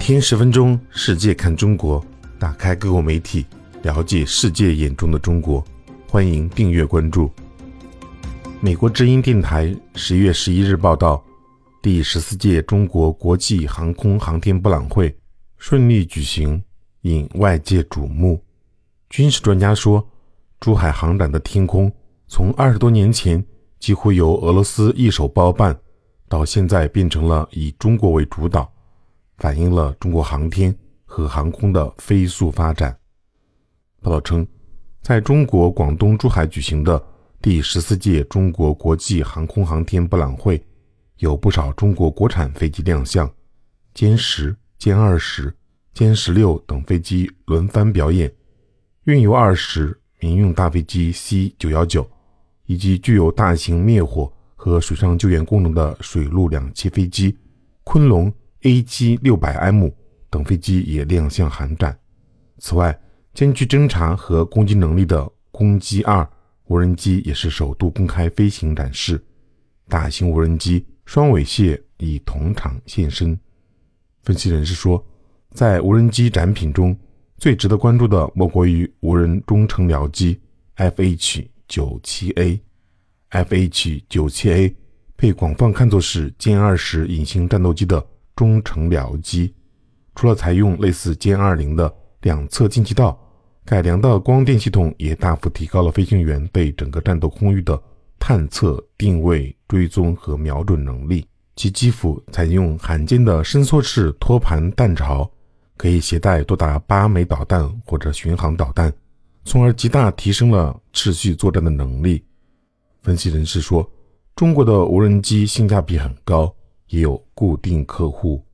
天十分钟，世界看中国，打开各国媒体，了解世界眼中的中国。欢迎订阅关注。美国之音电台十月十一日报道，第十四届中国国际航空航天博览会顺利举行，引外界瞩目。军事专家说，珠海航展的天空从二十多年前几乎由俄罗斯一手包办，到现在变成了以中国为主导。反映了中国航天和航空的飞速发展。报道称，在中国广东珠海举行的第十四届中国国际航空航天博览会，有不少中国国产飞机亮相，歼十、歼二十、歼十六等飞机轮番表演。运油二十民用大飞机 C 九幺九，以及具有大型灭火和水上救援功能的水陆两栖飞机昆龙。A7 600M 等飞机也亮相航展。此外，兼具侦察和攻击能力的攻击二无人机也是首度公开飞行展示。大型无人机双尾蟹已同场现身。分析人士说，在无人机展品中，最值得关注的莫过于无人中程僚机 FH-97A。FH-97A 被广泛看作是歼二十隐形战斗机的。中程僚机除了采用类似歼二零的两侧进气道，改良的光电系统也大幅提高了飞行员对整个战斗空域的探测、定位、追踪和瞄准能力。其机腹采用罕见的伸缩式托盘弹巢，可以携带多达八枚导弹或者巡航导弹，从而极大提升了持续作战的能力。分析人士说，中国的无人机性价比很高。也有固定客户。